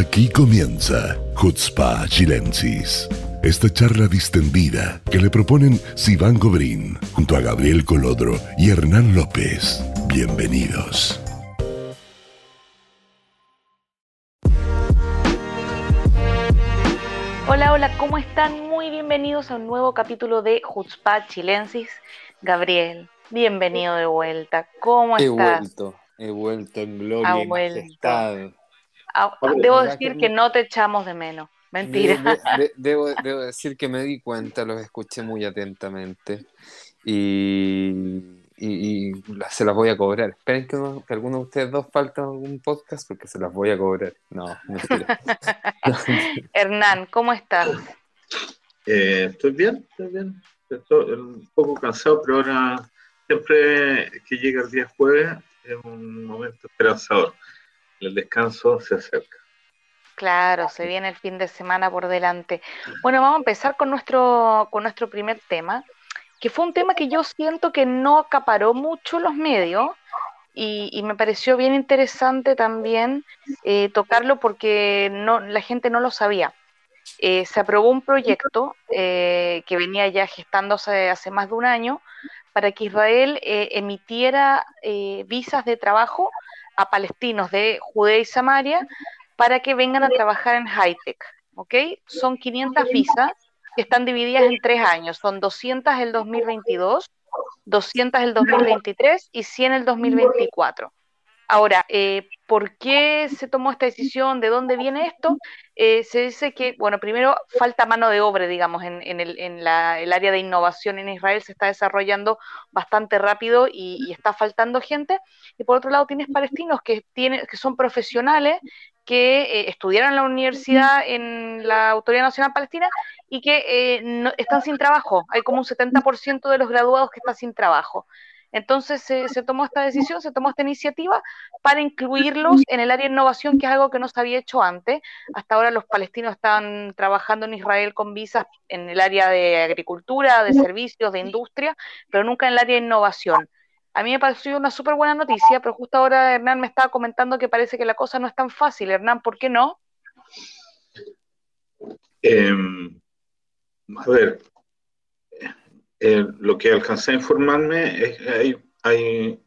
Aquí comienza Hutzpa Chilensis. Esta charla distendida que le proponen Sivan Gobrín junto a Gabriel Colodro y Hernán López. Bienvenidos. Hola, hola, ¿cómo están? Muy bienvenidos a un nuevo capítulo de Hutzpa Chilensis. Gabriel, bienvenido de vuelta. ¿Cómo He estás? vuelto, he vuelto en gloria Ha y vuelto. majestad. Ah, debo ¿verdad decir que que no? no te echamos de menos. Mentira. De- de- de- debo, debo decir que me di cuenta, los escuché muy atentamente y, y- y la- se las voy a cobrar. Esperen que, uno- que alguno de ustedes dos faltan algún podcast porque se las voy a cobrar. No, mentira. Hernán, ¿cómo estás? Eh, estoy bien, estoy bien. Estoy un poco cansado, pero ahora siempre que llega el día jueves es un momento esperanzador. El descanso se acerca. Claro, se viene el fin de semana por delante. Bueno, vamos a empezar con nuestro, con nuestro primer tema, que fue un tema que yo siento que no acaparó mucho los medios y, me pareció bien interesante también eh, tocarlo porque no, la gente no lo sabía. Eh, se aprobó un proyecto eh, que venía ya gestándose hace más de un año para que Israel eh, emitiera eh, visas de trabajo a palestinos de Judea y Samaria para que vengan a trabajar en high-tech, ¿ok? Son 500 visas que están divididas en tres años, son 200 el 2022, 200 el 2023 y 100 el 2024. Ahora, eh, ¿por qué se tomó esta decisión? ¿De dónde viene esto? Eh, se dice que, bueno, primero falta mano de obra, digamos, en, el, área de innovación en Israel se está desarrollando bastante rápido y, está faltando gente. Y por otro lado tienes palestinos que, tienen, que son profesionales, que eh, estudiaron en la universidad en la Autoridad Nacional Palestina y que eh, están sin trabajo. Hay como un 70% de los graduados que están sin trabajo. Entonces se, tomó esta decisión, se tomó esta iniciativa para incluirlos en el área de innovación, que es algo que no se había hecho antes. Hasta ahora los palestinos están trabajando en Israel con visas en el área de agricultura, de servicios, de industria, pero nunca en el área de innovación. A mí me pareció una súper buena noticia, pero justo ahora Hernán me estaba comentando que parece que la cosa no es tan fácil. Hernán, ¿por qué no? Eh, a ver, eh, lo que alcancé a informarme es que hay, hay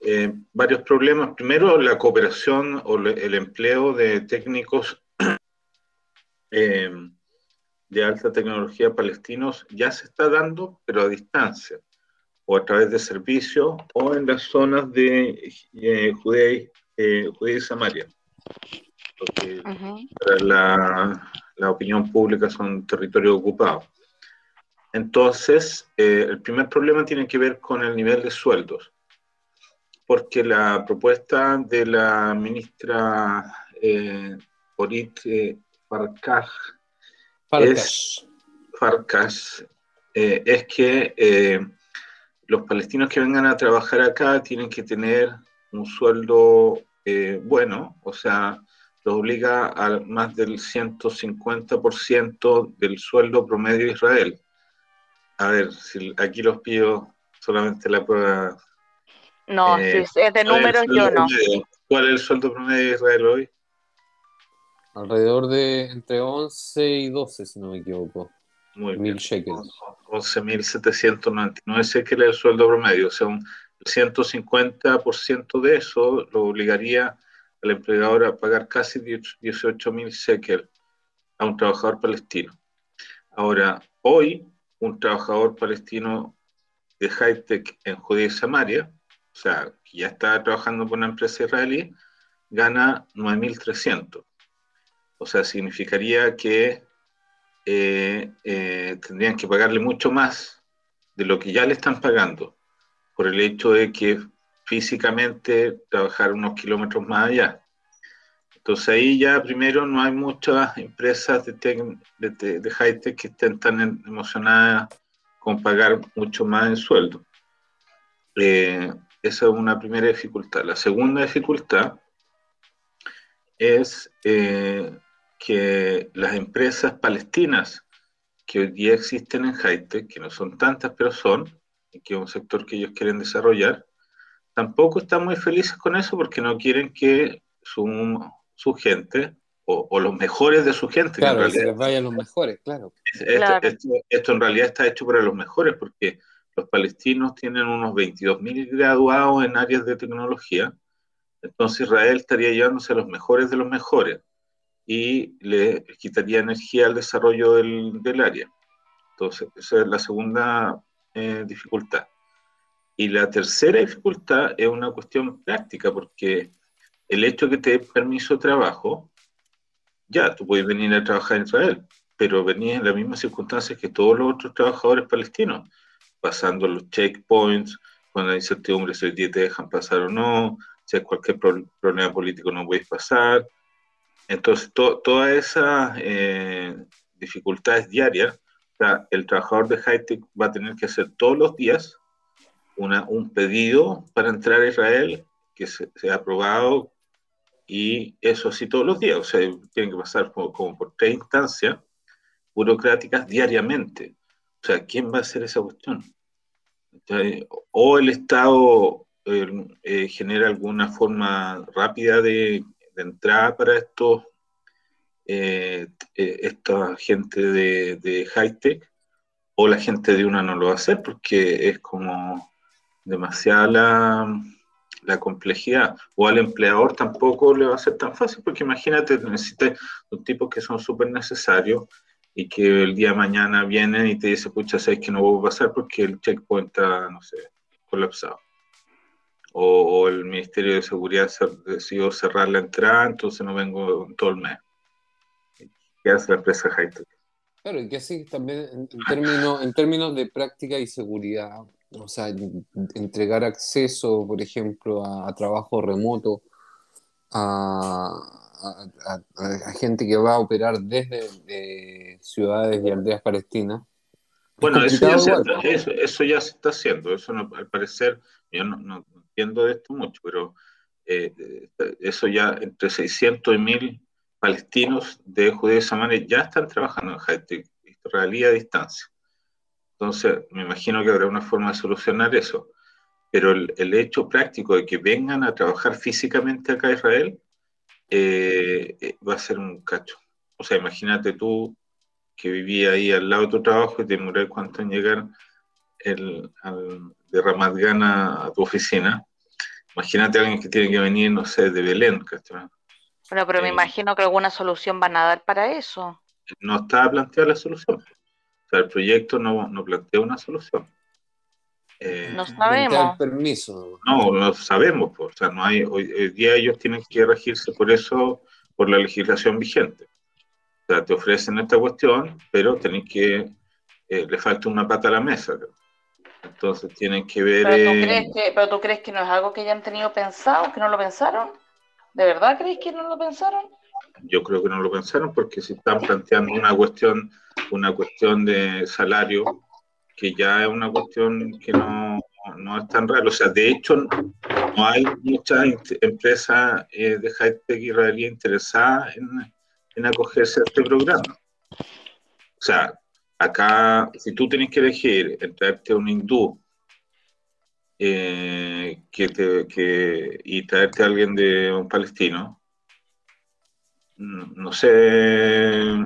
eh, varios problemas. Primero, la cooperación o le- el empleo de técnicos eh, de alta tecnología palestinos ya se está dando, pero a distancia, o a través de servicios, o en las zonas de Judea, y- eh, Judea y Samaria. Porque para la, la opinión pública son territorios ocupados. Entonces, eh, el primer problema tiene que ver con el nivel de sueldos, porque la propuesta de la ministra eh, Orit eh. Farkas eh, es que los palestinos que vengan a trabajar acá tienen que tener un sueldo eh, bueno, o sea, los obliga a más del 150% del sueldo promedio de Israel. A ver, si aquí los pido solamente la prueba. No, Eh, si es de ¿cuál es el números, yo no. promedio? ¿Cuál es el sueldo promedio de Israel hoy? Alrededor de entre 11 y 12, si no me equivoco. Muy Mil bien. shekels. 11.799 shekels es el sueldo promedio, o sea, un 150% de eso lo obligaría al empleador a pagar casi 18.000 shekels a un trabajador palestino. Ahora, hoy, un trabajador palestino de high-tech en Judea y Samaria, o sea, que ya está trabajando con una empresa israelí, gana 9.300. O sea, significaría que eh, eh, tendrían que pagarle mucho más de lo que ya le están pagando, por el hecho de que físicamente trabajar unos kilómetros más allá. Entonces ahí ya primero no hay muchas empresas de, tec- de, de- high-tech que estén tan em- emocionadas con pagar mucho más en sueldo. Eh, esa es una primera dificultad. La segunda dificultad es eh, que las empresas palestinas que hoy día existen en Haití, que no son tantas, pero son, y que es un sector que ellos quieren desarrollar, tampoco están muy felices con eso porque no quieren que su, su gente o, los mejores de su gente. Claro, que se les vayan los mejores, claro. Esto, en realidad está hecho para los mejores porque los palestinos tienen unos 22.000 graduados en áreas de tecnología, entonces Israel estaría llevándose a los mejores de los mejores y le quitaría energía al desarrollo del, del área. Entonces, esa es la segunda eh, dificultad. Y la tercera dificultad es una cuestión práctica, porque el hecho de que te dé permiso de trabajo, ya, tú puedes venir a trabajar en Israel, pero venís en las mismas circunstancias que todos los otros trabajadores palestinos, pasando los checkpoints, con la incertidumbre si te dejan pasar o no, si hay cualquier problema político no puedes pasar. Entonces, todas esas eh, dificultades diarias, el trabajador de high-tech va a tener que hacer todos los días una, un pedido para entrar a Israel que se, ha aprobado y eso así todos los días, o sea, tienen que pasar como, por tres instancias burocráticas diariamente. O sea, ¿quién va a hacer esa cuestión? o el Estado eh, genera alguna forma rápida de, entrada para estos eh, eh, esta gente de, de high tech o la gente de una no lo va a hacer porque es como demasiada la, la complejidad. O al empleador tampoco le va a ser tan fácil, porque imagínate, necesitas un tipo que son súper necesarios y que el día de mañana vienen y te dice, pucha, sabes que no voy a pasar porque el checkpoint está, no sé, colapsado. O, el Ministerio de Seguridad decidió cerrar la entrada, entonces no vengo todo el mes. ¿Qué hace la empresa Hightech? Claro, y que así también en, términos, en términos de práctica y seguridad, o sea, entregar acceso, por ejemplo, a, trabajo remoto a, gente que va a operar desde ciudades y aldeas palestinas. Bueno, eso ya, se está, eso, ya, se está, haciendo. Eso al parecer, yo no, entiendo de esto mucho, pero eh, eso ya entre 600 y 1000 palestinos de Judea y Samaria ya están trabajando en Haití, israelí a distancia. Entonces, me imagino que habrá una forma de solucionar eso. Pero el, hecho práctico de que vengan a trabajar físicamente acá a Israel eh, eh, va a ser un cacho. O sea, imagínate tú que vivías ahí al lado de tu trabajo y te demoré cuánto en llegar el, de Ramat a tu oficina. Imagínate a alguien que tiene que venir, no sé, de Belén. Bueno, pero me eh, imagino que alguna solución van a dar para eso. No está planteada la solución sea, el proyecto no, no plantea una solución. Eh, no sabemos. permiso. No, no sabemos. Pues, o sea, no hay, hoy, día ellos tienen que regirse por eso, por la legislación vigente. O sea, te ofrecen esta cuestión, pero tenés que, eh, le falta una pata a la mesa. Entonces tienen que ver... ¿Pero tú, eh, crees que, ¿Pero tú crees que no es algo que hayan tenido pensado, que no lo pensaron? ¿De verdad crees que no lo pensaron? Yo creo que no lo pensaron porque si están planteando una cuestión, una cuestión de salario, que ya es una cuestión que no, no es tan raro. O sea, de hecho, no hay muchas empresas eh, de high-tech israelí interesadas en, en acogerse a este programa. O sea, acá, si tú tienes que elegir entre un hindú eh, que te, que, y traerte a alguien de un palestino, no sé,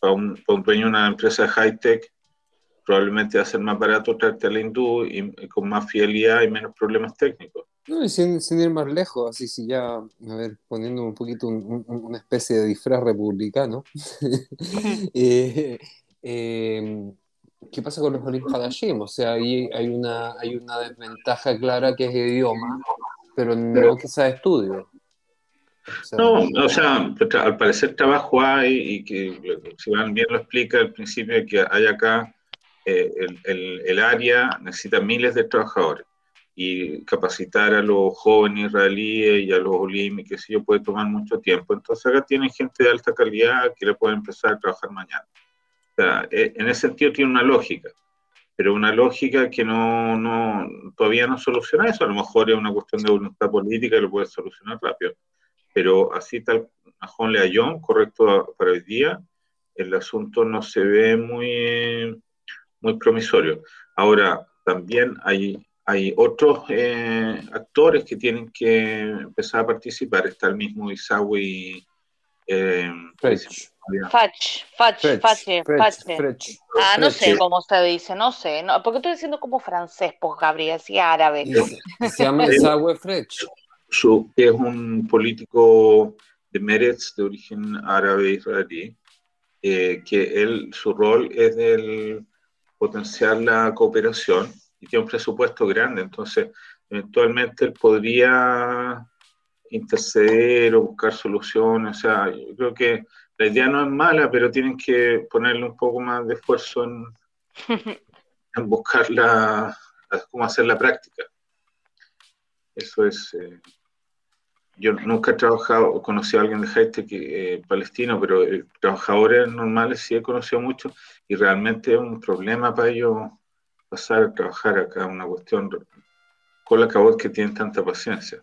para un, dueño de una empresa de high-tech, probablemente va a ser más barato traerte al hindú y, con más fidelidad y menos problemas técnicos. No, y sin, ir más lejos, así si ya, a ver, poniendo un poquito una especie de disfraz republicano, eh, eh, ¿qué pasa con los Olim? O sea, ahí hay una, hay una desventaja clara que es idioma, pero no que sea estudio no, o sea, al parecer trabajo hay y que si van bien lo explica al principio que hay acá eh, el, el, área necesita miles de trabajadores y capacitar a los jóvenes israelíes y a los olim y que sé yo puede tomar mucho tiempo. Entonces acá tienen gente de alta calidad que le puede empezar a trabajar mañana. O sea, eh, en ese sentido tiene una lógica, pero una lógica que no, no, todavía no soluciona eso. A lo mejor es una cuestión de voluntad política y lo puede solucionar rápido pero así tal a Leayón, correcto para hoy día, el asunto no se ve muy, muy promisorio. Ahora, también hay, hay otros eh, actores que tienen que empezar a participar. Está el mismo Isawi Eh, Frech. Fach, Fach, Fache, Fache. Ah, no sé cómo se dice, no sé. No, porque estoy diciendo como francés, pues Gabriel, sí, árabe. Y se, se llama Sawe Frech. Su- que es un político de Meretz de origen árabe israelí, eh, que él, su rol es el potenciar la cooperación y tiene un presupuesto grande, entonces eventualmente él podría interceder o buscar soluciones, o sea, yo creo que la idea no es mala, pero tienen que ponerle un poco más de esfuerzo en, en buscar la, cómo hacer la práctica. Eso es... eh, yo nunca he trabajado o conocido a alguien de que, eh, palestino, pero eh, trabajadores normales sí he conocido mucho y realmente es un problema para ellos pasar a trabajar acá, una cuestión con la cabot que tienen tanta paciencia.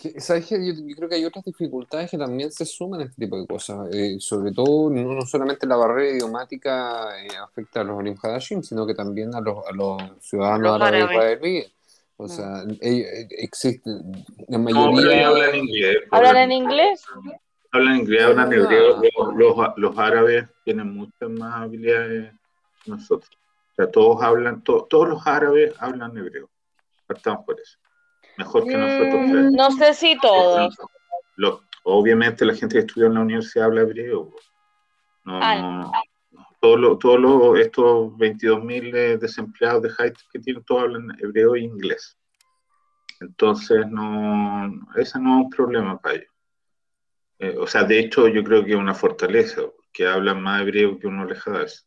Que- ¿Sabes qué? Yo, yo creo que hay otras dificultades que también se suman a este tipo de cosas. Eh, sobre todo, no, no solamente la barrera idiomática eh, afecta a los Olim Hadashim, sino que también a los, a los ciudadanos árabes. israelíes. O sea, ellos- eh, existe la No, pero mayoría. hablan inglés. ¿Hablan en inglés? Hablan inglés, hablan Ah. hebreo. Los, los- los árabes tienen muchas más habilidades que nosotros. O sea, todos hablan, to- todos los árabes hablan hebreo. Partamos por eso. Mejor que nosotros. Mm, no sé si todos. Obviamente la gente que estudia en la universidad habla hebreo. No, Ah, no, no. Todos los, todos los- estos 22.000 eh, desempleados de Haití que tienen, todos hablan hebreo e inglés. Entonces, no, ese no es un problema para ellos. Eh, o sea, de hecho, yo creo que es una fortaleza, que hablan más hebreo que uno lejadas.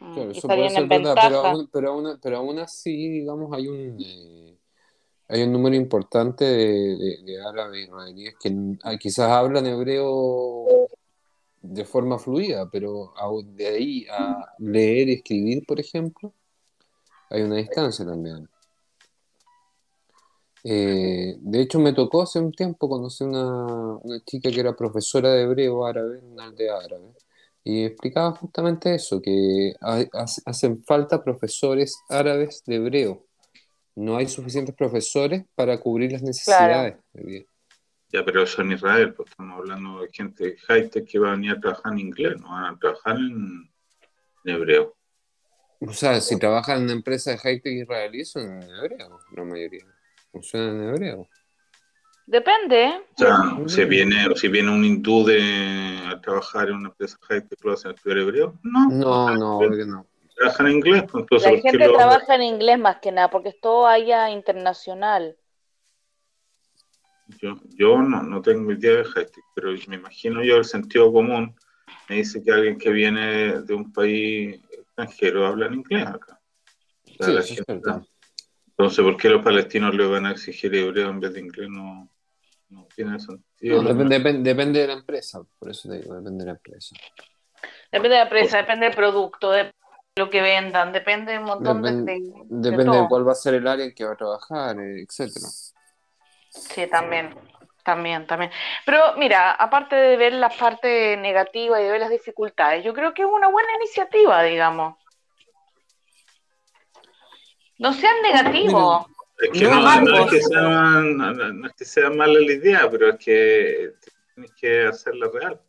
Mm, Claro, eso puede ser verdad, pero aún, pero, aún, pero aún así, digamos, hay un, eh, hay un número importante de, de- de árabes israelíes que ah, quizás hablan hebreo de forma fluida, pero de ahí a leer y escribir, por ejemplo, hay una distancia también. Eh, de hecho, me tocó hace un tiempo conocer una, una chica que era profesora de hebreo árabe en una aldea árabe y explicaba justamente eso, que ha- hace- hacen falta profesores árabes de hebreo. No hay suficientes profesores para cubrir las necesidades. Ya, pero eso en Israel, pues estamos hablando de gente de Haití que va a venir a trabajar en inglés, no van a trabajar en, en hebreo. O sea, si trabajan en una empresa de high-tech israelí son en hebreo, la mayoría. Funcionan en hebreo. Depende. ¿eh? O sea, Mm. si viene, o si viene un hindú de, a trabajar en una empresa que lo hacen estudiar hebreo, no. No, no, obvio que no. Trabajan en inglés, pues entonces, La ¿por qué gente trabaja en inglés más que nada, porque es todo allá internacional. Yo, yo no, no tengo idea de Haití, pero me imagino yo el sentido común me dice que alguien que viene de un país extranjero habla en inglés acá. O sea, Sí, la eso es gente- verdad. entonces, ¿por qué los palestinos le van a exigir hebreo en vez de inglés? No, no tiene sentido. No, depende, depende, depende de la empresa, por eso te digo, depende de la empresa. Depende de la empresa, depende del producto, de lo que vendan, depende de un montón de- Depen- de, de Depende de todo. cuál va a ser el área en que va a trabajar, eh, etcétera. Sí, también, también, también. Pero mira, aparte de ver la parte negativa y de ver las dificultades, yo creo que es una buena iniciativa, digamos. No sean negativos. Es que No, no, es que sea, no, es que sea mala la idea, pero es que tienes que hacerla real.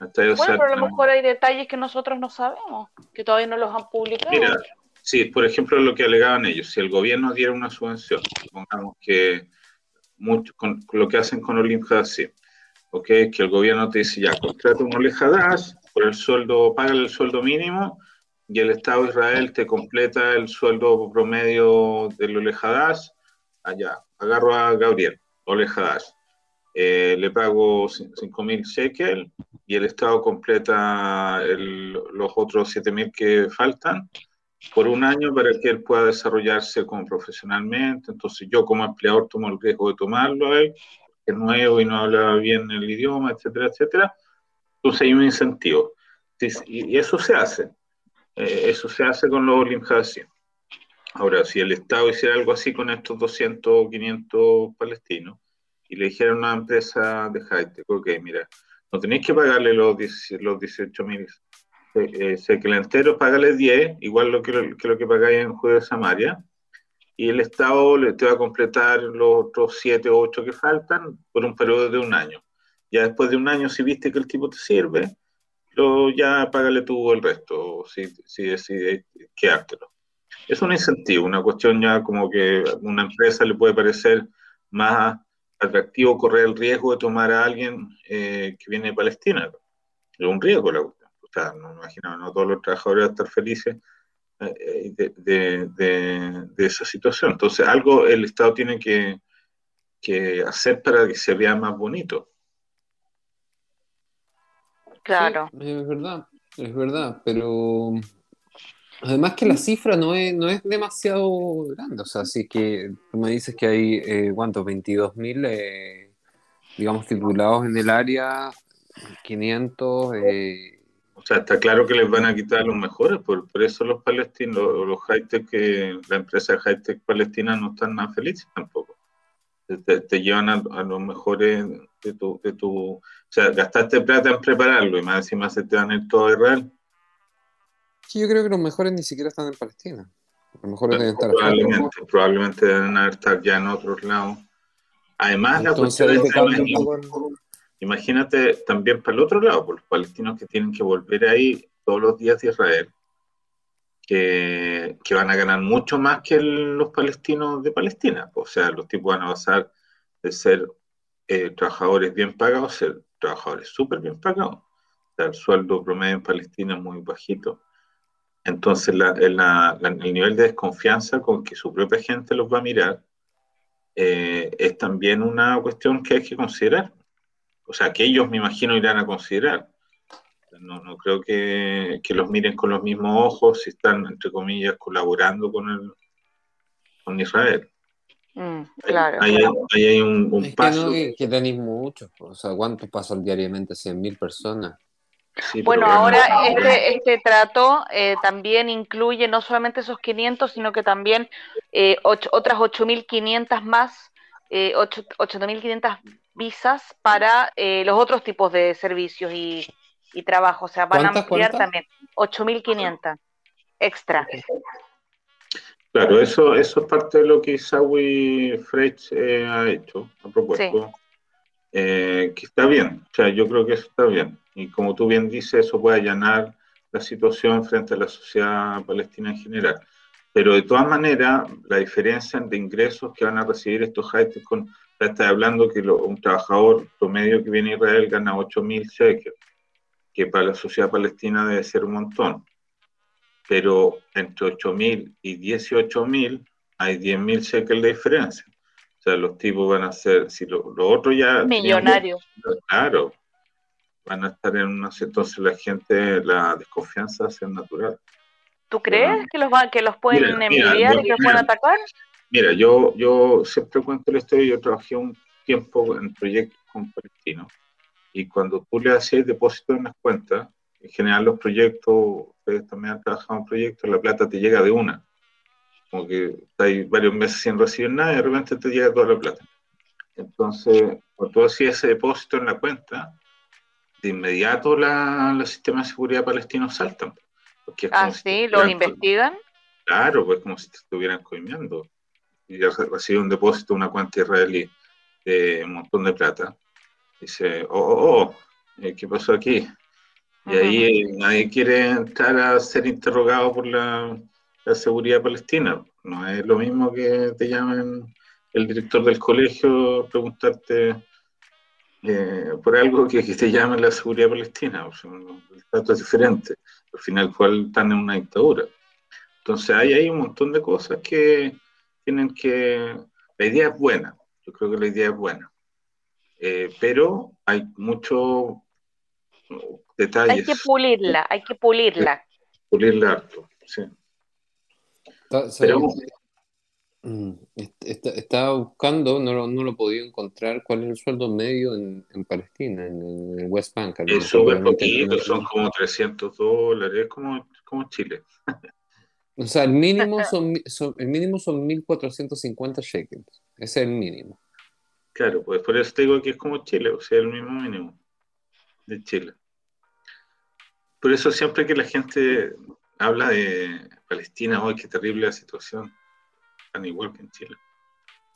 Bueno, pero a lo mejor hay detalles que nosotros no sabemos, que todavía no los han publicado. Mira, sí, por ejemplo, lo que alegaban ellos, si el gobierno diera una subvención, supongamos que mucho, con, lo que hacen con Olim Hadassah, ¿ok? Que el gobierno te dice, ya, contrata un Olim Hadass, por el sueldo, págale el sueldo mínimo, y el Estado de Israel te completa el sueldo promedio del Ole Hadass, allá, agarro a Gabriel, Ole Hadass, eh, le pago 5.000 shekel, y el Estado completa el- los otros 7.000 que faltan, por un año para que él pueda desarrollarse como profesionalmente. Entonces yo como empleador tomo el riesgo de tomarlo a él, que es nuevo y no habla bien el idioma, etcétera, etcétera. Entonces hay un incentivo. Y eso se hace. Eh, eso se hace con los Olim Hadassim. Ahora, si el Estado hiciera algo así con estos 200 o 500 palestinos y le dijera una empresa de high-tech, ok, mira, no tenéis que pagarle los, 10 los 18 mil eh, eh, enteros, págale 10, igual lo que, lo que lo que pagáis en Judea de Samaria, y el Estado le te va a completar los otros siete o ocho que faltan por un periodo de un año. Ya después de un año, si viste que el tipo te sirve, lo, ya págale tú el resto, si, si decides quedártelo. Es un incentivo, una cuestión ya como que a una empresa le puede parecer más atractivo correr el riesgo de tomar a alguien eh, que viene de Palestina. Es un riesgo la cuestión. O sea, no me imagino, no todos los trabajadores van a estar felices eh, de, de, esa situación. Entonces, algo el Estado tiene que, que hacer para que se vea más bonito. Claro. es verdad, es verdad, pero además que la cifra no es, no es demasiado grande, o sea, así que tú me dices que hay, eh, ¿cuántos? 22 mil, eh, digamos, titulados en el área, 500... Eh, o sea, está claro que les van a quitar a los mejores, por, por eso los palestinos, los high-tech, la empresa high-tech palestina no están nada felices tampoco. Te, llevan a, los mejores de tu, de tu... O sea, gastaste plata en prepararlo y más encima se te van a ir todo a Israel. Sí, yo creo que los mejores ni siquiera están en Palestina. Los mejores deben estar probablemente, probablemente deben estar ya en otros lados. Además, la cuestión es Imagínate también para el otro lado, por los palestinos que tienen que volver ahí todos los días de Israel, que, van a ganar mucho más que los palestinos de Palestina. O sea, los tipos van a pasar de ser eh, trabajadores bien pagados a ser trabajadores súper bien pagados. O sea, el sueldo promedio en Palestina es muy bajito. Entonces, el nivel de desconfianza con que su propia gente los va a mirar eh, es también una cuestión que hay que considerar o sea, que ellos me imagino irán a considerar. No, no creo que, los miren con los mismos ojos si están, entre comillas, colaborando con, el, con Israel. Mm, claro. Ahí, hay un, paso. Que, que, tenéis muchos, o sea, ¿cuántos pasan diariamente? ¿100.000 personas? bueno, ahora este, este trato eh, también incluye no solamente esos 500, sino que también eh, ocho, otras 8.500 más, eh, 8.500 visas para eh, los otros tipos de servicios y, y trabajo. O sea, van a ampliar también 8.500 extra. Claro, eso, eso es parte de lo que Isawi Frech eh, ha hecho, ha propuesto. Eh, que está bien, o sea, yo creo que eso está bien. Y como tú bien dices, eso puede allanar la situación frente a la sociedad palestina en general. Pero de todas maneras, la diferencia de ingresos que van a recibir estos high con está hablando que un trabajador promedio que viene a Israel gana 8.000 shekels, que para la sociedad palestina debe ser un montón. Pero entre 8.000 y 18.000 hay 10.000 shekels de diferencia. O sea, los tipos van a ser, si lo, otro ya... Millonarios. Claro, van a estar en una... Entonces la gente, la desconfianza va a ser natural. ¿Tú crees que los, que los pueden envidiar y que los pueden atacar? Mira, yo, yo siempre cuento la historia, yo trabajé un tiempo en proyectos con palestinos y cuando tú le haces depósito en las cuentas, en general los proyectos, ustedes también han trabajado en proyectos, la plata te llega de una. Como que estás varios meses sin recibir nada y de repente te llega toda la plata. Entonces, cuando tú hacías ese depósito en la cuenta, de inmediato la, los sistemas de seguridad palestinos saltan. Porque ah, sí, los investigan. Claro, pues como si te estuvieran coimiendo y recibe un depósito, una cuenta israelí de un montón de plata. Dice, oh, oh, oh eh, ¿qué pasó aquí? Y ahí eh, nadie quiere entrar a ser interrogado por la, seguridad palestina. No es lo mismo que te llamen el director del colegio preguntarte eh, por algo que, te llamen la seguridad palestina. O sea, el trato es diferente. Al final, cual están en una dictadura. Entonces, hay, hay un montón de cosas que, tienen que... La idea es buena, yo creo que la idea es buena, eh, pero hay muchos detalles. Hay que pulirla, hay que pulirla. Pulirla harto, sí. Mm, estaba buscando, no lo, no lo he podido encontrar, cuál es el sueldo medio en, Palestina, en, el West Bank. Es súper poquito, son como 300 dólares, como, como Chile. O sea, el mínimo son, el mínimo son 1450 shekels. Ese es el mínimo. Claro, pues por eso te digo que es como Chile, o sea, el mismo mínimo de Chile. Por eso siempre que la gente habla de Palestina, hoy qué terrible la situación. están igual que en Chile.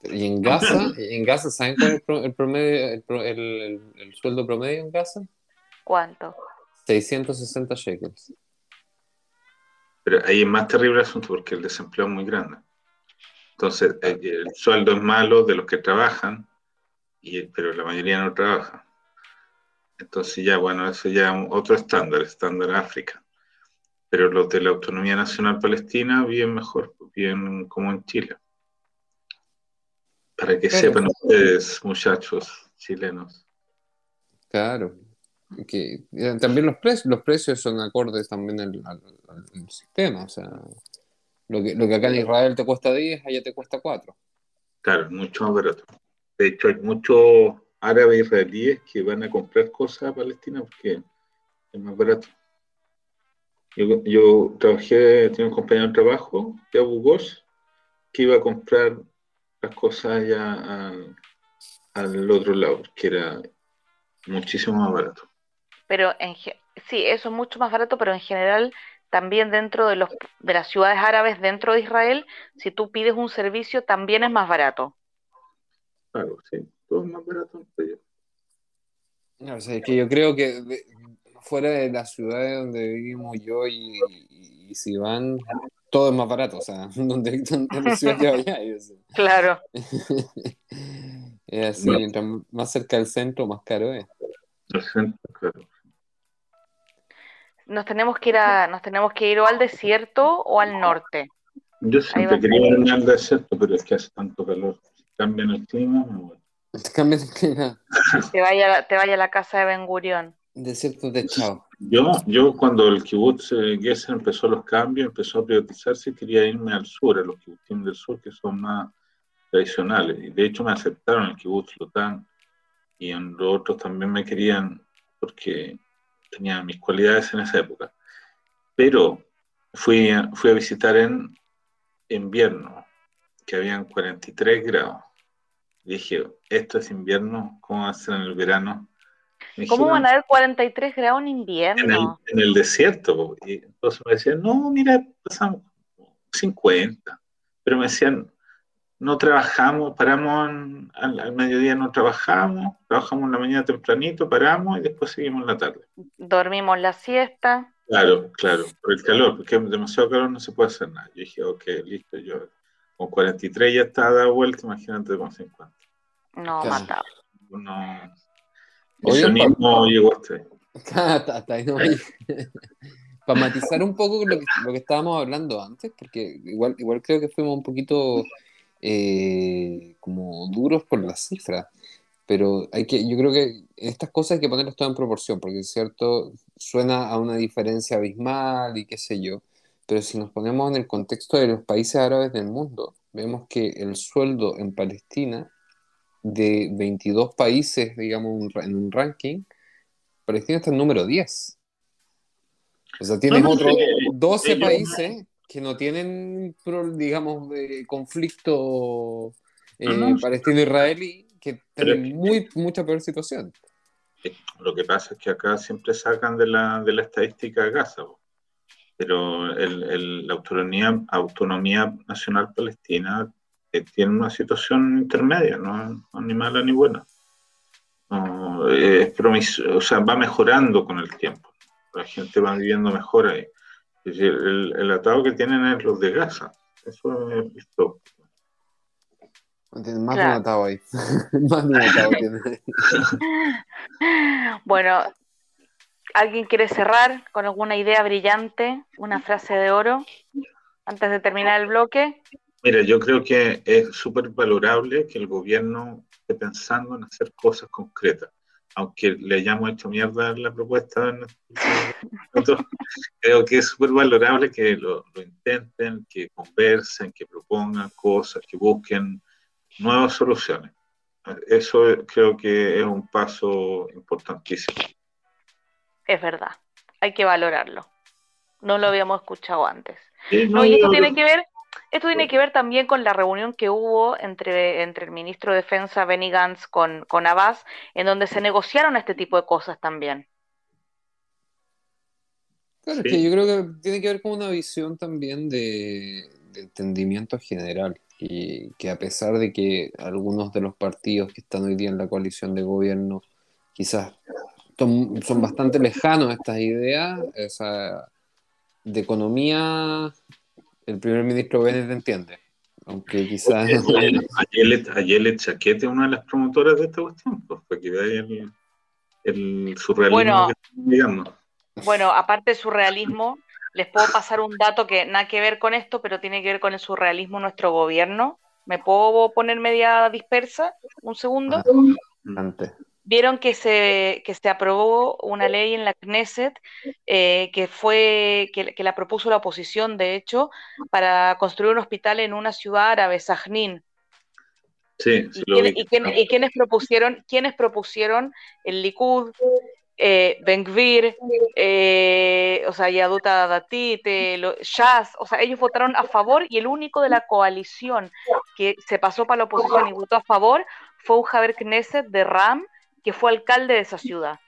¿Y en Gaza? ¿En Gaza saben cuál es el, promedio, el, el, sueldo promedio en Gaza? ¿Cuánto? 660 shekels. Pero ahí es más terrible el asunto porque el desempleo es muy grande. Entonces, eh, el sueldo es malo de los que trabajan, y, pero la mayoría no trabaja. Entonces ya, bueno, eso ya es otro estándar, estándar África. Pero los de la Autonomía Nacional Palestina bien mejor, bien como en Chile. Para que sepan ustedes, muchachos chilenos. Claro. Que, eh, también los precios, los precios son acordes también al, sistema. O sea, lo que, lo que acá en Israel te cuesta 10, allá te cuesta 4. Claro, mucho más barato. De hecho, hay muchos árabes israelíes que van a comprar cosas a Palestina porque es más barato. Yo, yo trabajé, tenía un compañero de trabajo de Abu Ghosh que iba a comprar las cosas allá al, otro lado, que era muchísimo más barato. Pero en, sí, eso es mucho más barato, pero en general también dentro de, los, de las ciudades árabes dentro de Israel, si tú pides un servicio, también es más barato. Claro, sí, todo es más barato. No, o sea, es que yo creo que fuera de las ciudades donde vivimos yo y, si van, todo es más barato, o sea, donde, donde la ciudad que vaya. Claro. es así, mientras más cerca del centro, más caro es. El centro, claro. Nos tenemos que ir a, nos tenemos que ir o al desierto o al norte. Yo siempre quería irme al desierto, pero es que hace tanto calor. Si cambian el clima, me voy. Cambia el clima. Te vaya, te vaya a la casa de Ben Gurión. Desierto de Chao. Yo, yo cuando el kibutz eh, Gesser empezó los cambios, empezó a privatizarse, quería irme al sur, a los kibutzim del sur, que son más tradicionales. Y de hecho me aceptaron el kibutz Lotán y en los otros también me querían porque tenía mis cualidades en esa época. Pero fui, fui a visitar en invierno, que habían 43 grados. dije, esto es invierno, ¿cómo va a ser en el verano? ¿Cómo van a haber 43 grados en invierno? En el, desierto. Y entonces me decían, no, mira, pasamos 50. Pero me decían, no trabajamos, paramos al, mediodía, no trabajamos, trabajamos en la mañana tempranito, paramos y después seguimos en la tarde. Dormimos la siesta. Claro, claro, por el calor, porque es demasiado calor no se puede hacer nada. Yo dije, ok, listo, yo con 43 ya está dada vuelta, imagínate con 50. No, matado. No, Oye, mismo llegó hasta ahí. Para matizar un poco lo que, lo que estábamos hablando antes, porque igual, igual creo que fuimos un poquito eh, como duros con las cifras, pero hay que, yo creo que estas cosas hay que ponerlas todo en proporción, porque es cierto, suena a una diferencia abismal y qué sé yo, pero si nos ponemos en el contexto de los países árabes del mundo, vemos que el sueldo en Palestina de 22 países, digamos, en un ranking, Palestina está en número 10. O sea, tienes otros 12 países que no tienen, digamos, conflicto eh, palestino-israelí, que tienen muy, mucha peor situación. Lo que pasa es que acá siempre sacan de la, de la estadística Gaza, pero el, la autonomía, autonomía nacional palestina tiene una situación intermedia, no, ni mala ni buena. es o sea, va mejorando con el tiempo. La gente va viviendo mejor ahí. El, el, atado que tienen es los de Gaza. Eso es visto. más de un atado ahí. más de un atado bueno, ¿alguien quiere cerrar con alguna idea brillante? ¿Una frase de oro? Antes de terminar el bloque. Mira, yo creo que es súper valorable que el gobierno esté pensando en hacer cosas concretas. Aunque le hayamos hecho mierda la propuesta, creo que es súper valorable que lo, intenten, que conversen, que propongan cosas, que busquen nuevas soluciones. Eso creo que es un paso importantísimo. Es verdad, hay que valorarlo. No lo habíamos escuchado antes. no, y eso tiene que ver esto tiene que ver también con la reunión que hubo entre, entre el ministro de Defensa Benny Gantz con, con Abbas, en donde se negociaron este tipo de cosas también. Claro, es que yo creo que tiene que ver con una visión también de, entendimiento general. y que a pesar de que algunos de los partidos que están hoy día en la coalición de gobierno quizás son, bastante lejanos a estas ideas, de economía el primer ministro Bennett entiende, aunque quizás... Ayelet Chaquete, una de las promotoras de esta cuestión, pues, para que el, el surrealismo bueno, que Bueno, aparte del surrealismo, les puedo pasar un dato que nada que ver con esto, pero tiene que ver con el surrealismo nuestro gobierno. ¿Me puedo poner media dispersa? Un segundo. Antes. Vieron que se, que se aprobó una ley en la Knesset eh, que fue que, la propuso la oposición, de hecho, para construir un hospital en una ciudad árabe, Sajnín. Sí, ¿Y, y, quiénes propusieron, quiénes propusieron el Likud, eh, Ben-Gvir, eh, o sea, Yaduta Datite, Shaz, o sea, ellos votaron a favor y el único de la coalición que se pasó para la oposición y votó a favor fue un Javier Knesset de Ram, que fue alcalde de esa ciudad.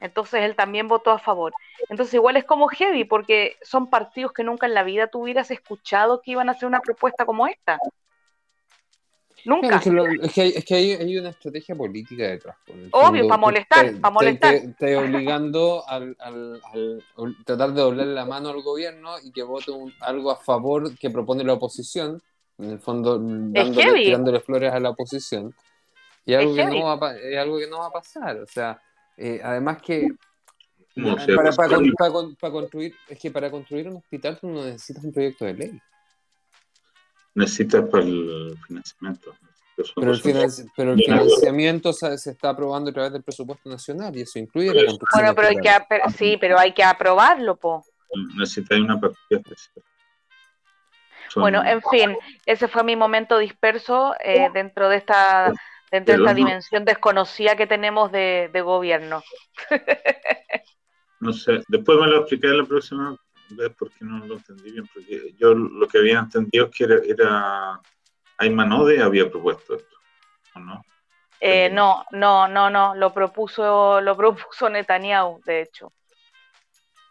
Entonces él también votó a favor. Entonces igual es como heavy, porque son partidos que nunca en la vida tuvieras escuchado que iban a hacer una propuesta como esta. Nunca. es, que, hay, una estrategia política detrás. Obvio, para molestar, para molestar. Te, obligando al, tratar de doblarle la mano al gobierno y que vote algo a favor que propone la oposición, en el fondo dándole, tirándole flores a la oposición. Y algo que no va, es algo que no va a pasar. O sea, eh, además que para, para, construir, es que para construir un hospital tú no necesitas un proyecto de ley necesitas para el financiamiento. Pero el, pero el, financiamiento se, está aprobando a través del presupuesto nacional y eso incluye la construcción. Bueno, pero hay que, sí, pero hay que aprobarlo, po. Necesitáis una partida especial. Bueno, en fin, ese fue mi momento disperso eh, dentro de esta dentro de esta dimensión desconocida que tenemos de, de gobierno. no sé, después me lo explicaré la próxima ver por qué no lo entendí bien, porque yo lo que había entendido es que era, era Aymanode había propuesto esto, no? Eh, no, no, no, no, lo propuso, lo propuso Netanyahu, de hecho.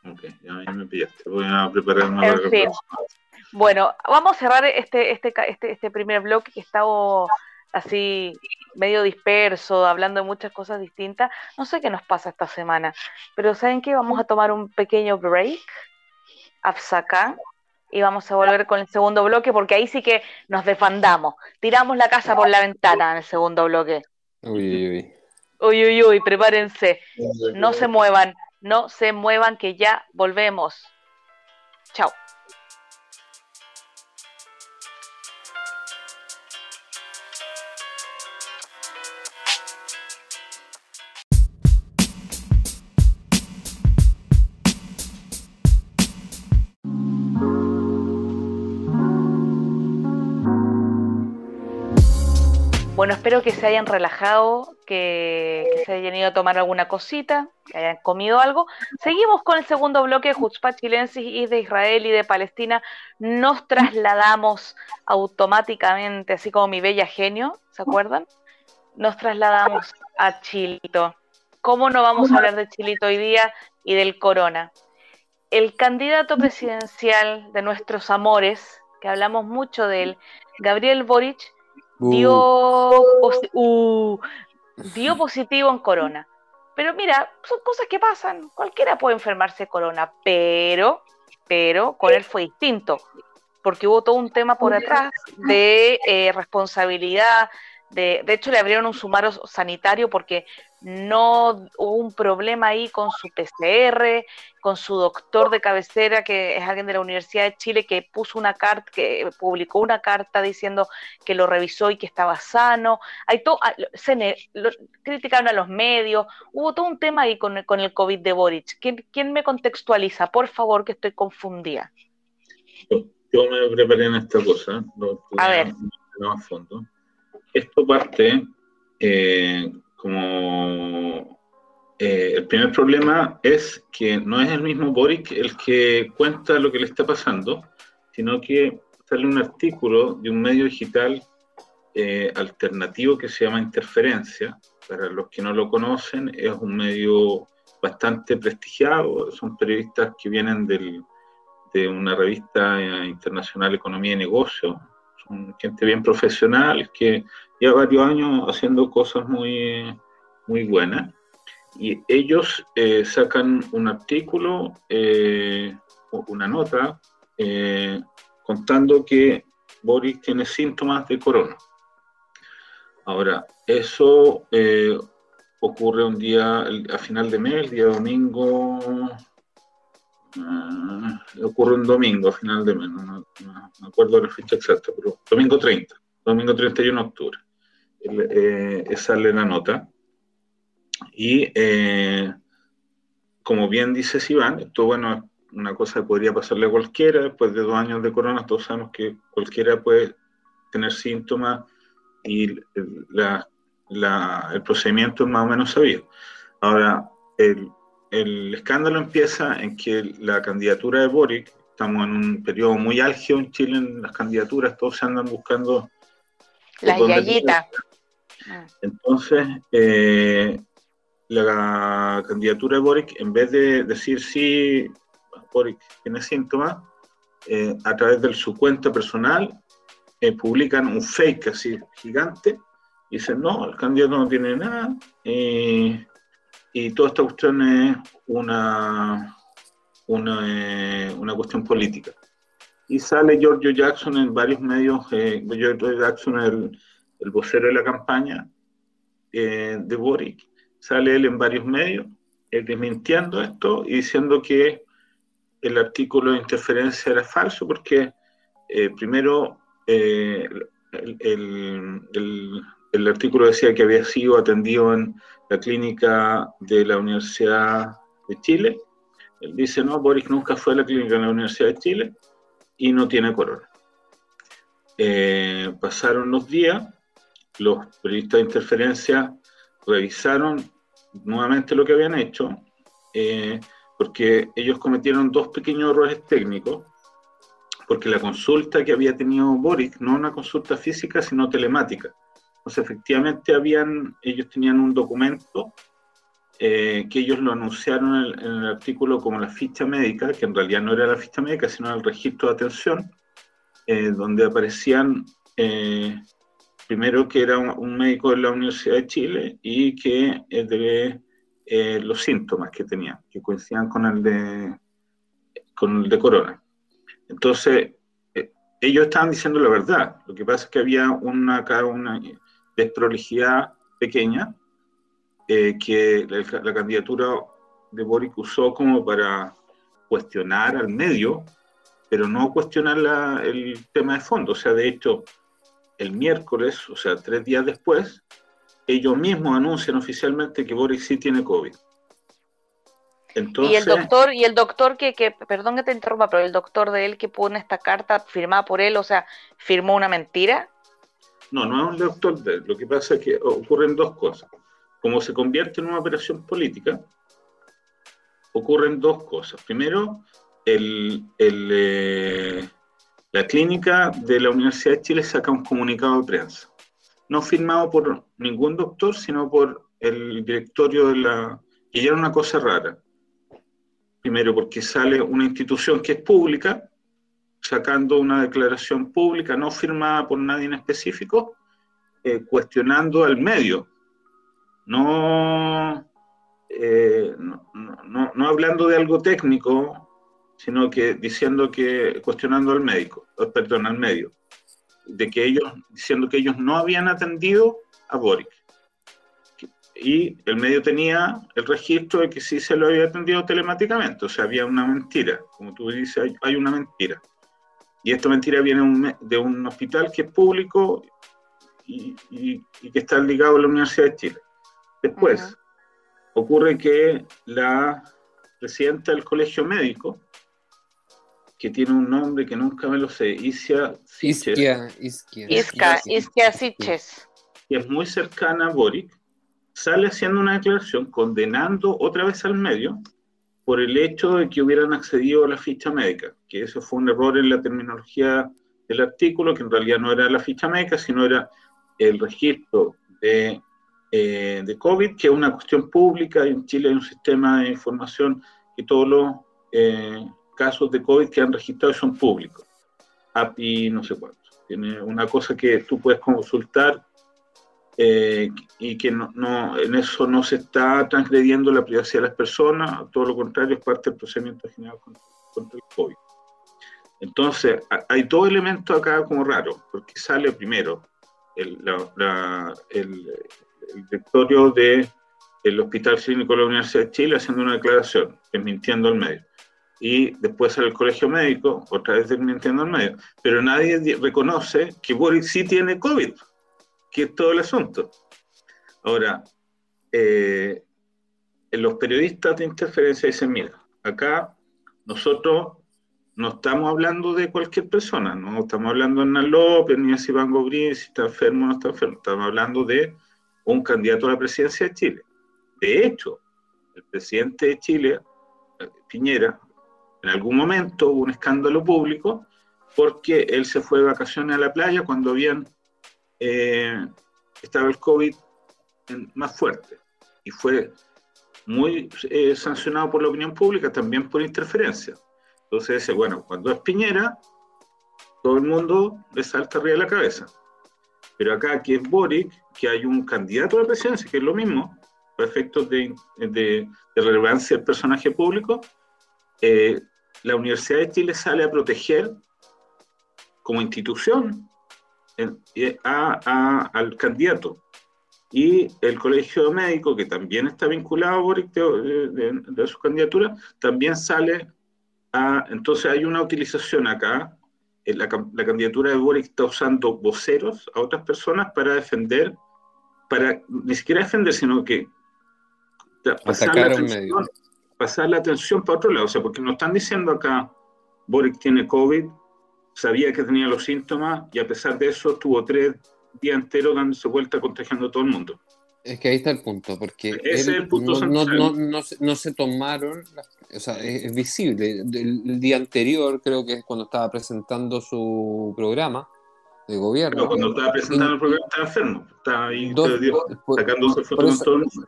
Ok, ya, me pillaste, voy a preparar una en fin. Bueno, vamos a cerrar este, este, este, este primer bloque que estaba así medio disperso, hablando de muchas cosas distintas. No sé qué nos pasa esta semana, pero ¿saben qué? Vamos a tomar un pequeño break Afsaka y vamos a volver con el segundo bloque porque ahí sí que nos defandamos. Tiramos la casa por la ventana en el segundo bloque. Uy, uy, uy. Uy, uy, prepárense. No se muevan, no se muevan que ya volvemos. Chao. Bueno, espero que se hayan relajado, que, se hayan ido a tomar alguna cosita, que hayan comido algo. Seguimos con el segundo bloque de Chilensis y de Israel y de Palestina. Nos trasladamos automáticamente, así como mi bella genio, ¿se acuerdan? Nos trasladamos a Chilito. ¿Cómo no vamos a hablar de Chilito hoy día y del corona? El candidato presidencial de nuestros amores, que hablamos mucho de él, Gabriel Boric, dio, uh, dio positivo en corona. Pero mira, son cosas que pasan. Cualquiera puede enfermarse de corona, pero, pero con él fue distinto, porque hubo todo un tema por atrás de eh, responsabilidad. De, de hecho, le abrieron un sumario sanitario porque no hubo un problema ahí con su PCR, con su doctor de cabecera, que es alguien de la Universidad de Chile, que puso una carta, que publicó una carta diciendo que lo revisó y que estaba sano. Hay todo, se criticaron a los medios, hubo todo un tema ahí con, con el COVID de Boric. ¿Quién, me contextualiza? Por favor, que estoy confundida. Yo me preparé en esta cosa, a ver. a fondo. Esto parte eh, como eh, el primer problema es que no es el mismo Boric el que cuenta lo que le está pasando, sino que sale un artículo de un medio digital eh, alternativo que se llama Interferencia. Para los que no lo conocen, es un medio bastante prestigiado, son periodistas que vienen del, de una revista internacional Economía y Negocio, son gente bien profesional que lleva varios años haciendo cosas muy, muy buenas. Y ellos eh, sacan un artículo, eh, una nota, eh, contando que Boris tiene síntomas de corona. Ahora, eso ocurre un día a final de mes, el día domingo, ocurre un domingo a final de mes, no, me acuerdo la fecha exacta, pero domingo 30, domingo 31 de octubre, eh, sale la nota. Y eh, como bien dice Iván, esto bueno, es una cosa que podría pasarle a cualquiera, después de dos años de corona, todos sabemos que cualquiera puede tener síntomas y la el procedimiento es más o menos sabido. Ahora, el, escándalo empieza en que la candidatura de Boric, estamos en un periodo muy álgido en Chile en las candidaturas, todos se andan buscando... Las yayitas. Entonces, eh, la candidatura de Boric, en vez de decir sí, Boric tiene síntomas, eh, a través de su cuenta personal, eh, publican un fake así gigante dicen, no, el candidato no tiene nada, y toda esta cuestión es una, una, una, cuestión política. Y sale Giorgio Jackson en varios medios, eh, Giorgio Jackson, el, el vocero de la campaña eh, de Boric, sale él en varios medios desmintiendo esto y diciendo que el artículo de interferencia era falso porque primero el, el, el artículo decía que había sido atendido en la clínica de la Universidad de Chile. Él dice, no, Boris nunca fue a la clínica de la Universidad de Chile y no tiene corona. Eh, pasaron los días, los periodistas de interferencia revisaron nuevamente lo que habían hecho, eh, porque ellos cometieron dos pequeños errores técnicos, porque la consulta que había tenido Boris no una consulta física, sino telemática. Efectivamente habían, ellos tenían un documento eh, que ellos lo anunciaron en el, artículo como la ficha médica, que en realidad no era la ficha médica, sino el registro de atención, eh, donde aparecían primero que era un, médico de la Universidad de Chile y que de los síntomas que tenía, que coincidían con el de, con el de corona. Entonces, ellos estaban diciendo la verdad. Lo que pasa es que había una, una desprolijidad pequeña eh, que la, candidatura de Boric usó como para cuestionar al medio, pero no cuestionar el tema de fondo. O sea, de hecho, el miércoles, o sea, tres días después, ellos mismos anuncian oficialmente que Boric sí tiene COVID. Entonces, y el doctor, y el doctor que, que, perdón que te interrumpa, pero el doctor de él que pone esta carta firmada por él, o sea, firmó una mentira. No, no es un doctor de Lo que pasa es que ocurren dos cosas. Como se convierte en una operación política, ocurren dos cosas. Primero, el, eh, la clínica de la Universidad de Chile saca un comunicado de prensa, no firmado por ningún doctor, sino por el directorio de la... Y era una cosa rara. Primero, porque sale una institución que es pública, sacando una declaración pública no firmada por nadie en específico, eh, cuestionando al medio, eh, no, no, no, hablando de algo técnico, sino que diciendo que, cuestionando al médico, eh, perdón, al medio, de que ellos, diciendo que ellos no habían atendido a Boric. Y el medio tenía el registro de que sí se lo había atendido telemáticamente, o sea, había una mentira, como tú dices, hay una mentira. Y esta mentira viene de un hospital que es público y, que está ligado a la Universidad de Chile. Después, ocurre que la presidenta del colegio médico, que tiene un nombre que nunca me lo sé, Iskia Iskia, Iskia, Iskia Siches, que es muy cercana a Boric, sale haciendo una declaración condenando otra vez al medio por el hecho de que hubieran accedido a la ficha médica, que eso fue un error en la terminología del artículo, que en realidad no era la ficha médica, sino era el registro de, eh, de COVID, que es una cuestión pública, en Chile hay un sistema de información que todos los eh, casos de COVID que han registrado son públicos, API no sé cuántos. Tiene una cosa que tú puedes consultar eh, y que en eso no se está transgrediendo la privacidad de las personas, todo lo contrario, es parte del procedimiento general contra, contra el COVID. Entonces, hay dos elementos acá como raros, porque sale primero el, la, el, el directorio del Hospital Clínico de la Universidad de Chile haciendo una declaración, desmintiendo al medio. Y después el Colegio Médico, otra vez desmintiendo al medio. Pero nadie reconoce que Boris sí tiene COVID, que es todo el asunto. Ahora, eh, los periodistas de interferencia dicen, mira, acá nosotros no estamos hablando de cualquier persona, no estamos hablando de Hernán López, ni de Iván Gobrín, si está enfermo o no está enfermo, estamos hablando de un candidato a la presidencia de Chile. De hecho, el presidente de Chile, Piñera, en algún momento hubo un escándalo público porque él se fue de vacaciones a la playa cuando habían eh, estaba el COVID más fuerte y fue muy eh, sancionado por la opinión pública, también por interferencia. Entonces bueno, cuando es Piñera, todo el mundo le salta arriba de la cabeza. Pero acá que es Boric, que hay un candidato a la presidencia, que es lo mismo, para efectos de, de, de relevancia del personaje público, eh, la Universidad de Chile sale a proteger como institución a, a, al candidato. Y el Colegio Médico, que también está vinculado a Boric de, de, de su candidatura, también sale a... Entonces hay una utilización acá la, la, candidatura de Boric está usando voceros a otras personas para defender, para ni siquiera defender, sino que pasar la, atención, pasar la atención para otro lado. O sea, porque nos están diciendo acá, Boric tiene COVID, sabía que tenía los síntomas y a pesar de eso estuvo tres días enteros dándose vuelta contagiando a todo el mundo. Es que ahí está el punto, porque Ese es el punto no, no, no, no, se tomaron, o sea, es, es, visible. El, el, día anterior, creo que es cuando estaba presentando su programa de gobierno. Pero cuando estaba presentando el programa estaba enfermo, estaba ahí dos, sacándose fotos con todo el mundo.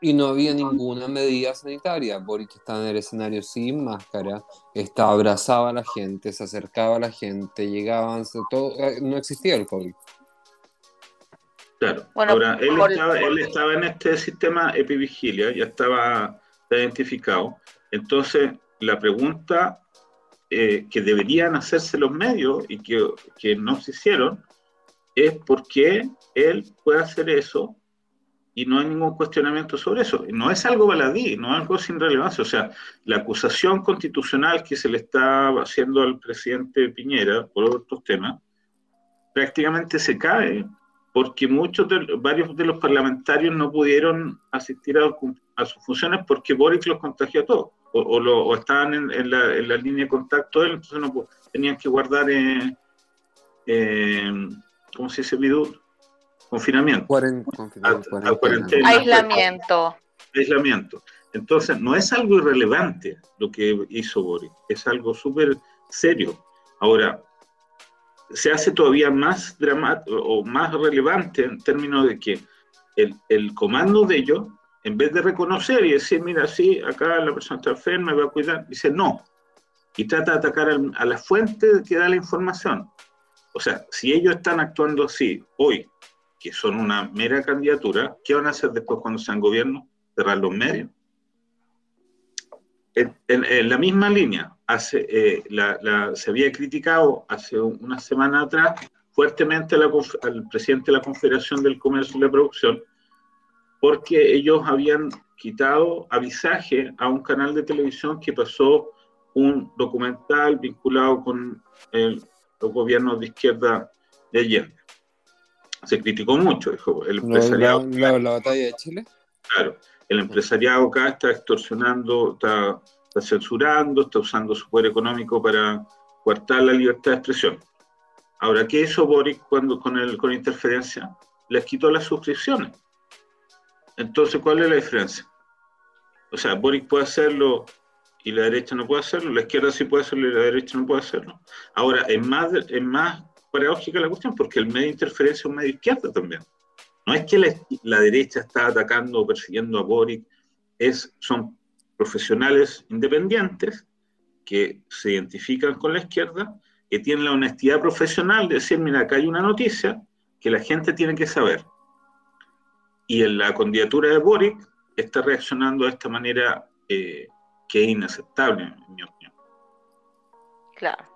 Y no había ninguna medida sanitaria. Boric estaba en el escenario sin máscara, estaba abrazaba a la gente, se acercaba a la gente, llegaban, todo, no existía el COVID. Claro. Bueno, Ahora, él, estaba, él estaba en este sistema epivigilia, ya estaba identificado. Entonces, la pregunta eh, que deberían hacerse los medios y que, que, no se hicieron es por qué él puede hacer eso y no hay ningún cuestionamiento sobre eso. No es algo baladí, no es algo sin relevancia. O sea, la acusación constitucional que se le está haciendo al presidente Piñera por otros temas prácticamente se cae porque muchos de, varios de los parlamentarios no pudieron asistir a, sus funciones porque Boric los contagió a todos, o, o, estaban en, la, línea de contacto de él, entonces tenían que guardar, eh, eh, ¿cómo se dice, Bidú? Confinamiento. Cuaren, confinamiento a, cuarentena. Aislamiento. Aislamiento. Entonces, no es algo irrelevante lo que hizo Boric, es algo súper serio. Ahora, se hace todavía más dramático o más relevante en términos de que el, el, comando de ellos, en vez de reconocer y decir, mira, sí, acá la persona está enferma, me va a cuidar, dice no. Y trata de atacar al, a la fuente que da la información. O sea, si ellos están actuando así hoy, que son una mera candidatura, ¿qué van a hacer después cuando sean gobierno? Cerrar los medios. En, la misma línea, eh, se había criticado hace una semana atrás fuertemente al presidente de la Confederación del Comercio y la Producción porque ellos habían quitado avisaje a un canal de televisión que pasó un documental vinculado con el, los gobiernos de izquierda de Allende. Se criticó mucho, dijo el empresariado. La, la, la batalla de Chile? Claro, el empresariado acá está extorsionando, está está censurando, está usando su poder económico para coartar la libertad de expresión. Ahora, ¿qué hizo Boric cuando con, el, con interferencia? Les quitó las suscripciones. Entonces, ¿cuál es la diferencia? O sea, Boric puede hacerlo y la derecha no puede hacerlo, la izquierda sí puede hacerlo y la derecha no puede hacerlo. Ahora, es más, es más paradójica la cuestión porque el medio de interferencia es un medio izquierda también. No es que la, la derecha está atacando o persiguiendo a Boric, es, son profesionales independientes que se identifican con la izquierda que tiene la honestidad profesional de decir, mira, acá hay una noticia que la gente tiene que saber. Y en la candidatura de Boric está reaccionando de esta manera eh, que es inaceptable, en mi opinión. Claro.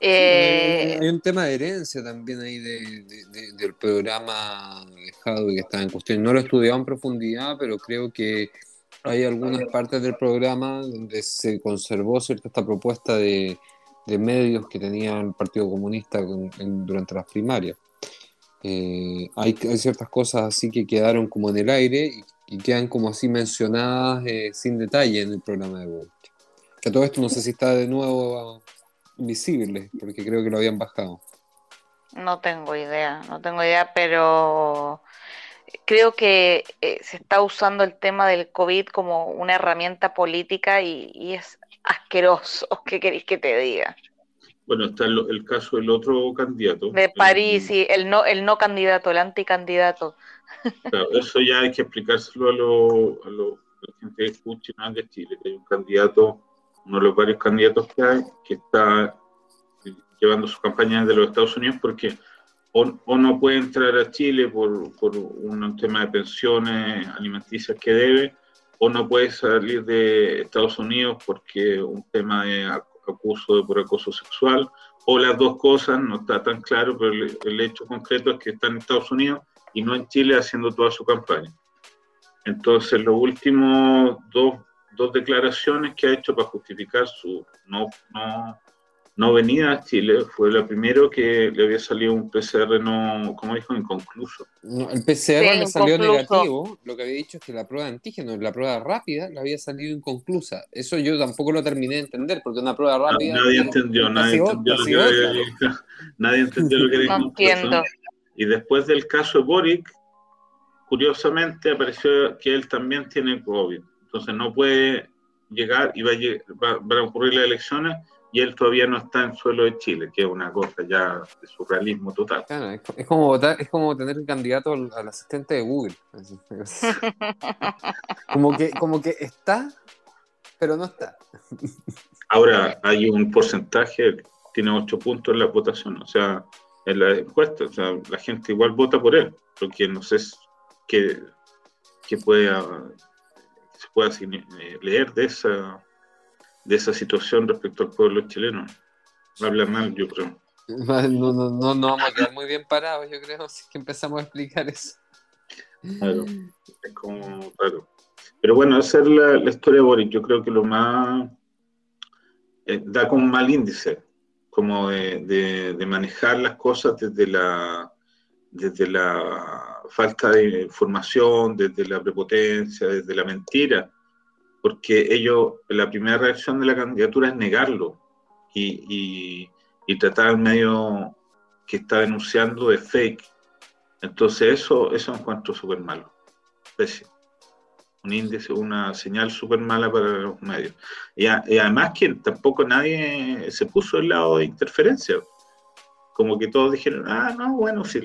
Eh, hay un tema de herencia también ahí del programa dejado que está en cuestión. No lo he estudiado en profundidad, pero creo que hay algunas partes del programa donde se conservó cierta esta propuesta de, medios que tenía el Partido Comunista durante las primarias. Eh, hay, ciertas cosas así que quedaron como en el aire y, quedan como así mencionadas eh, sin detalle en el programa de Google. Que todo esto no sé si está de nuevo visible, porque creo que lo habían bajado. No tengo idea, no tengo idea, pero creo que eh, se está usando el tema del COVID como una herramienta política y, es asqueroso. ¿Qué queréis que te diga? Bueno, está el, caso del otro candidato. De París, y el no, el no candidato, el anticandidato. Claro, eso ya hay que explicárselo a, lo, a, la gente que escucha de Chile, que hay un candidato, uno de los varios candidatos que hay, que está llevando su campaña de los Estados Unidos porque o, no puede entrar a Chile por, por, un tema de pensiones alimenticias que debe, o no puede salir de Estados Unidos porque un tema de acuso por acoso sexual, o las dos cosas, no está tan claro, pero el, hecho concreto es que está en Estados Unidos y no en Chile haciendo toda su campaña. Entonces, los últimos dos, dos declaraciones que ha hecho para justificar su no, no no venía a Chile, fue la primero que le había salido un PCR no, como dijo, inconcluso. el PCR le salió negativo, lo que había dicho es que la prueba de antígeno, la prueba rápida, le había salido inconclusa. Eso yo tampoco lo terminé de entender, porque una prueba rápida... nadie entendió, nadie entendió, lo que, nadie entendió lo que era No. Y después del caso de Boric, curiosamente apareció que él también tiene COVID. Entonces no puede llegar y va a, va a ocurrir las elecciones y él todavía no está en suelo de Chile, que es una cosa ya de surrealismo total. es, como votar, es como tener el candidato al, asistente de Google. como, que, como que está, pero no está. Ahora hay un porcentaje, tiene ocho puntos en la votación, o sea, en la encuesta, o sea, la gente igual vota por él, porque no sé qué, qué puede, se pueda eh, leer de esa de esa situación respecto al pueblo chileno. Habla mal, yo creo. No, no, no, no vamos a quedar muy bien parados, yo creo, si es que empezamos a explicar eso. Claro, es como claro. Pero bueno, hacer la, la historia de Boris, yo creo que lo más eh, da como un mal índice, como de, de, manejar las cosas desde la desde la falta de información, desde la prepotencia, desde la mentira porque ellos, la primera reacción de la candidatura es negarlo y, y, tratar al medio que está denunciando de fake. Entonces eso, eso encuentro súper malo, Un índice, una señal súper mala para los medios. Y, además que tampoco nadie se puso del lado de interferencia. Como que todos dijeron, ah, no, bueno, sí,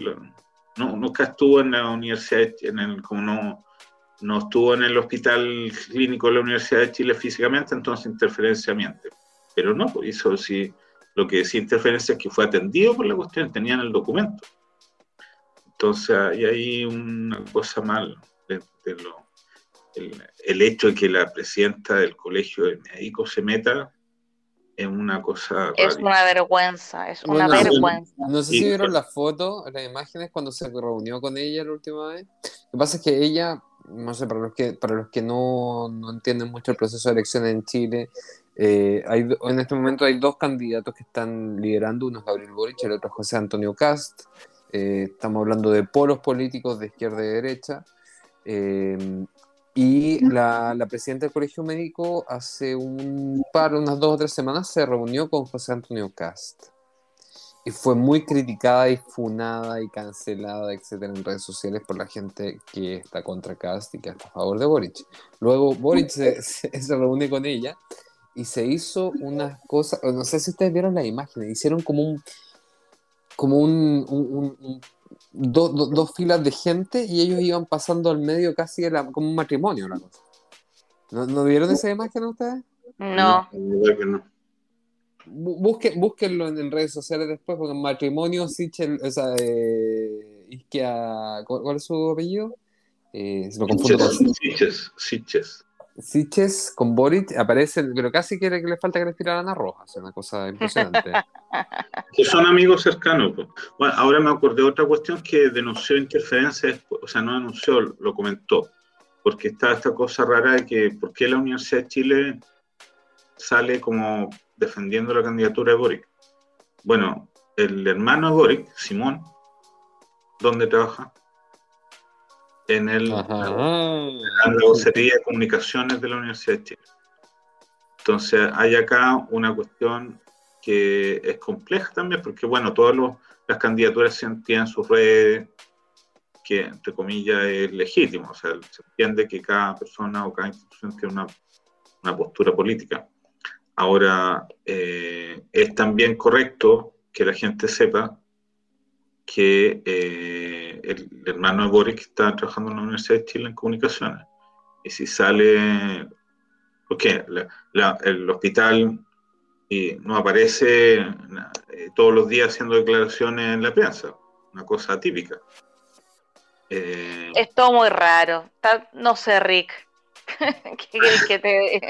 no, nunca estuvo en la universidad, en el, como no, no estuvo en el hospital clínico de la Universidad de Chile físicamente, entonces interferencia miente. Pero no, pues eso sí, lo que decía interferencia es que fue atendido por la cuestión, tenían el documento. Entonces hay ahí una cosa mal de, lo, el, hecho de que la presidenta del colegio de médicos se meta es una cosa. Es una vergüenza, es una vergüenza. No, sé si vieron las fotos, las imágenes cuando se reunió con ella la última vez. Lo que pasa es que ella no sé, para los que, para los que no, no entienden mucho el proceso de elección en Chile, eh, hay, en este momento hay dos candidatos que están liderando, uno es Gabriel Boric, el otro es José Antonio Cast. Eh, estamos hablando de polos políticos de izquierda y derecha. Eh, y la, la, presidenta del Colegio Médico hace un par, unas dos o tres semanas, se reunió con José Antonio Cast. Y fue muy criticada y funada y cancelada, etcétera, en redes sociales por la gente que está contra Cast y que está a favor de Boric. Luego Boric se, se, reúne con ella y se hizo unas cosas, no sé si ustedes vieron la imagen, hicieron como un, como un, un, dos filas de gente y ellos iban pasando al medio casi como un matrimonio la cosa. ¿No, ¿No, vieron esa imagen ustedes? No. no. busque, búsquenlo en, redes sociales después, porque en matrimonio Sichel, o sea, eh, ¿cuál es su apellido? Eh, se lo confundo con Siches, Siches. Siches con Boric aparece, pero casi quiere que le falta que le a Ana Rojas, es una cosa impresionante. son amigos cercanos. Bueno, ahora me acordé de otra cuestión que denunció interferencia, o sea, no denunció, lo comentó, porque está esta cosa rara de que, ¿por qué la Universidad de Chile sale como defendiendo la candidatura de Boric? Bueno, el hermano de Boric, Simón, ¿dónde trabaja? En el, la vocería de comunicaciones de la Universidad de Chile. Entonces, hay acá una cuestión que es compleja también, porque, bueno, todas las candidaturas tienen sus redes, que, entre comillas, es legítimo. O sea, se entiende que cada persona o cada institución tiene una, una postura política. Ahora, eh, es también correcto que la gente sepa que eh, el, hermano de Boris está trabajando en la Universidad de Chile en comunicaciones. Y si sale, ¿por qué? el hospital y no aparece eh, todos los días haciendo declaraciones en la prensa, una cosa típica. Eh, es todo muy raro. no sé, Rick. ¿Qué quieres que te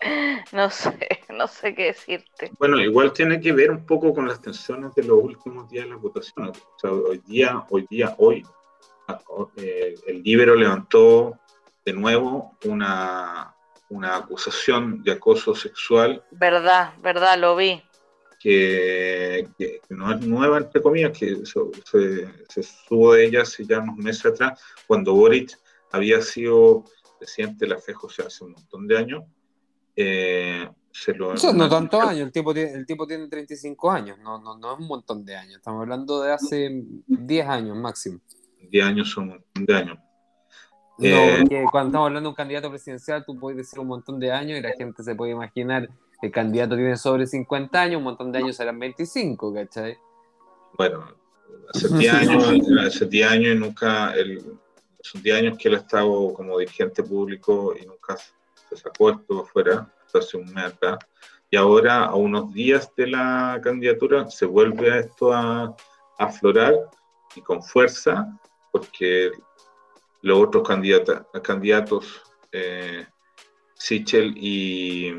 No sé, no sé qué decirte. Bueno, igual tiene que ver un poco con las tensiones de los últimos días de las votaciones. O sea, hoy día, hoy día, hoy, eh, el Libero levantó de nuevo una, una acusación de acoso sexual. Verdad, verdad, lo vi. Que, no es nueva, entre comillas, que se, se subo de ella hace ya unos meses atrás, cuando Boric había sido presidente de la FEJOSE hace un montón de años eh, Eso no tantos años, el tipo, tiene, el tipo tiene 35 años, no, no, no es un montón de años, estamos hablando de hace 10 años máximo. 10 años son un montón de años. No, eh, porque cuando estamos hablando de un candidato presidencial, tú puedes decir un montón de años y la gente se puede imaginar que el candidato tiene sobre 50 años, un montón de años serán 25, ¿cachai? Bueno, hace 10 años, hace 10 años y nunca, el, son 10 años que él ha estado como dirigente público y nunca se sacó esto afuera hace un mes acá, y ahora a unos días de la candidatura se vuelve a esto a, aflorar y con fuerza, porque los otros candidatos, candidatos eh, Sichel y,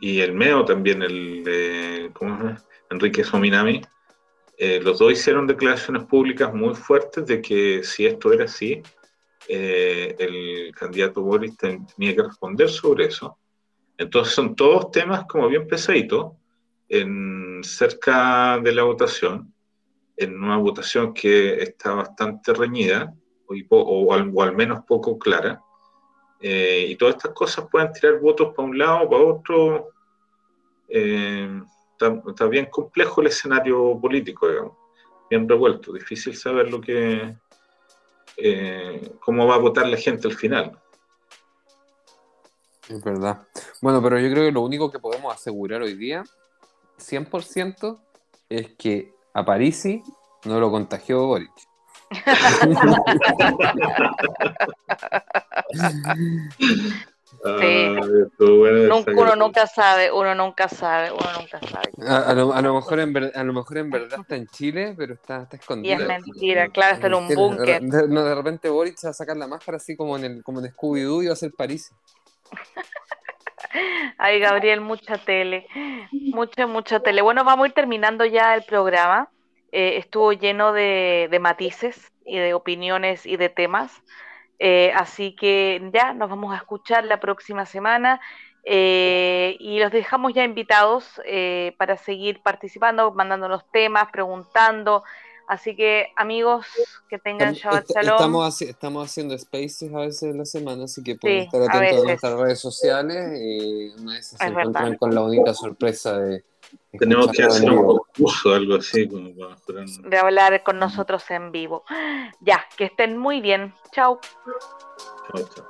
y el MEO también, el de Enrique Sominami, eh, los dos hicieron declaraciones públicas muy fuertes de que si esto era así, eh, el candidato Boris tenía que responder sobre eso. Entonces son todos temas como bien pesaditos, en, cerca de la votación, en una votación que está bastante reñida o, al, menos poco clara. Eh, y todas estas cosas pueden tirar votos para un lado o para otro. Eh, está, bien complejo el escenario político, digamos, bien revuelto, difícil saber lo que, eh, cómo va a votar la gente al final. Es verdad. Bueno, pero yo creo que lo único que podemos asegurar hoy día, 100%, es que a Parisi no lo contagió Boric. Sí. uno nunca sabe, uno nunca sabe, uno nunca sabe. A, lo, mejor en a lo mejor en verdad está en Chile, pero está, está escondido. Y es mentira, claro, está en un búnker. De, de, repente Boric va a sacar la máscara así como en el, como en Scooby-Doo y va a ser París. Ay, Gabriel, mucha tele, mucha, mucha tele. Bueno, vamos a ir terminando ya el programa. Eh, estuvo lleno de, de matices y de opiniones y de temas. Eh, así que ya nos vamos a escuchar la próxima semana eh, y los dejamos ya invitados eh, para seguir participando, mandándonos temas, preguntando. Así que amigos, que tengan Shabbat Shalom. Estamos, estamos haciendo spaces a veces en la semana, así que pueden estar atentos a, nuestras redes sociales. y una vez se encuentran con la bonita sorpresa de tenemos que hacer un concurso, algo así, como para De hablar con nosotros en vivo. Ya, que estén muy bien. Chao. Chao, chao.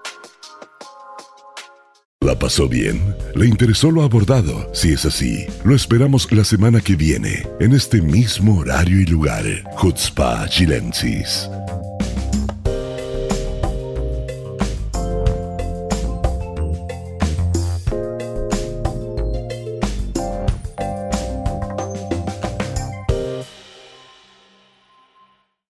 ¿La pasó bien? ¿Le interesó lo abordado? Si es así, lo esperamos la semana que viene, en este mismo horario y lugar. Chutzpah Chilensis.